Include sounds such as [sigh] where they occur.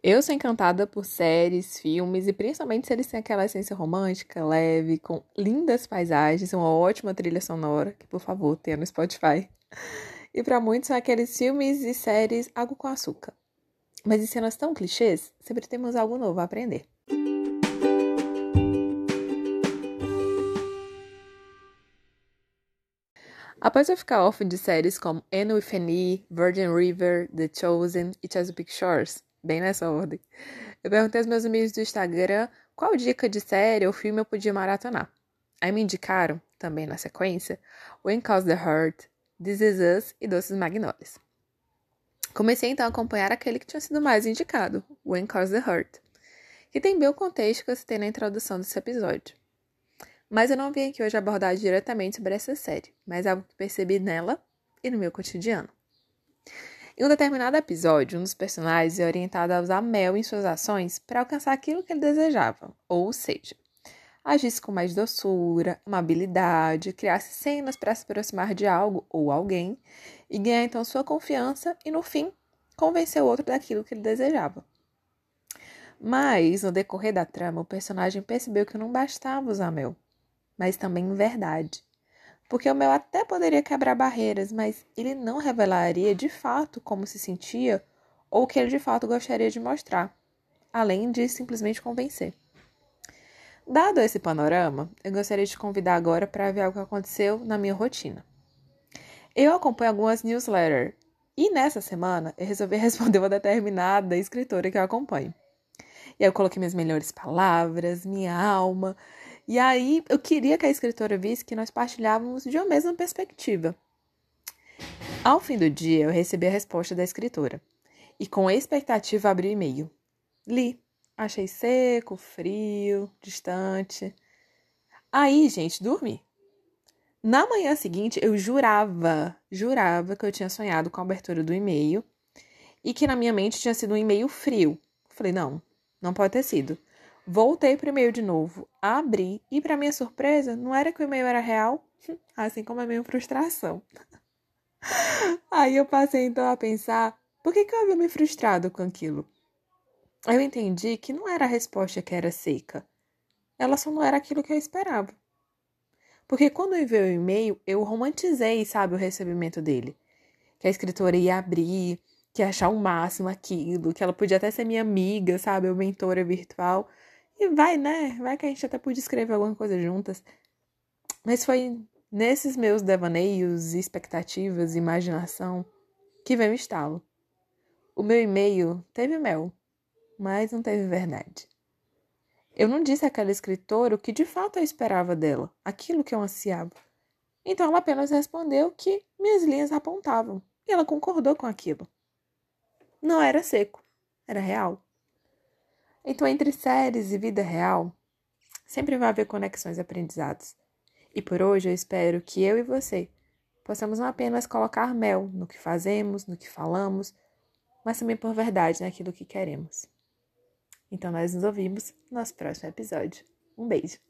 Eu sou encantada por séries, filmes e principalmente se eles têm aquela essência romântica, leve, com lindas paisagens, uma ótima trilha sonora, que por favor tenha no Spotify. [laughs] E para muitos são aqueles filmes e séries água com açúcar. Mas em cenas tão clichês, sempre temos algo novo a aprender. Após eu ficar órfã de séries como Anne with Virgin River, The Chosen e Chesapeake Shores, bem nessa ordem. Eu perguntei aos meus amigos do Instagram qual dica de série ou filme eu podia maratonar. Aí me indicaram, também na sequência, When Calls the Heart, This Is Us e Doces Magnólias. Comecei então a acompanhar aquele que tinha sido mais indicado, When Calls the Heart, que tem bem o contexto que eu citei na introdução desse episódio. Mas eu não vim aqui hoje abordar diretamente sobre essa série, mas algo que percebi nela e no meu cotidiano. Em um determinado episódio, um dos personagens é orientado a usar mel em suas ações para alcançar aquilo que ele desejava, ou seja, agisse com mais doçura, amabilidade, criasse cenas para se aproximar de algo ou alguém e ganhar então sua confiança e, no fim, convencer o outro daquilo que ele desejava. Mas, no decorrer da trama, o personagem percebeu que não bastava usar mel, mas também verdade. Porque o mel até poderia quebrar barreiras, mas ele não revelaria de fato como se sentia ou o que ele de fato gostaria de mostrar, além de simplesmente convencer. Dado esse panorama, eu gostaria de convidar agora para ver algo que aconteceu na minha rotina. Eu acompanho algumas newsletters e nessa semana eu resolvi [laughs] responder uma determinada escritora que eu acompanho. E eu coloquei minhas melhores palavras, minha alma, e aí eu queria que a escritora visse que nós partilhávamos de uma mesma perspectiva. Ao fim do dia, eu recebi a resposta da escritora e, com expectativa, abri o e-mail. Li. Achei seco, frio, distante. Aí, gente, dormi. Na manhã seguinte, eu jurava, jurava que eu tinha sonhado com a abertura do e-mail e que na minha mente tinha sido um e-mail frio. Falei, não, não pode ter sido. Voltei para o e-mail de novo, abri e, para minha surpresa, não era que o e-mail era real, [laughs] assim como a minha frustração. [laughs] Aí eu passei então a pensar por que, que eu havia me frustrado com aquilo. Eu entendi que não era a resposta que era seca, ela só não era aquilo que eu esperava. Porque quando eu enviei o e-mail, eu romantizei, sabe, o recebimento dele. Que a escritora ia abrir, que ia achar o máximo aquilo, que ela podia até ser minha amiga, sabe, ou mentora virtual. E vai, né? Vai que a gente até podia escrever alguma coisa juntas. Mas foi nesses meus devaneios, expectativas, imaginação que veio o estalo. O meu e-mail teve mel, mas não teve verdade. Eu não disse àquela escritora o que de fato eu esperava dela, aquilo que eu ansiava. Então ela apenas respondeu que minhas linhas apontavam, e ela concordou com aquilo. Não era seco, era real. Então, entre séries e vida real, sempre vai haver conexões e aprendizados. E por hoje eu espero que eu e você possamos não apenas colocar mel no que fazemos, no que falamos, mas também por verdade naquilo que queremos. Então, nós nos ouvimos no nosso próximo episódio. Um beijo!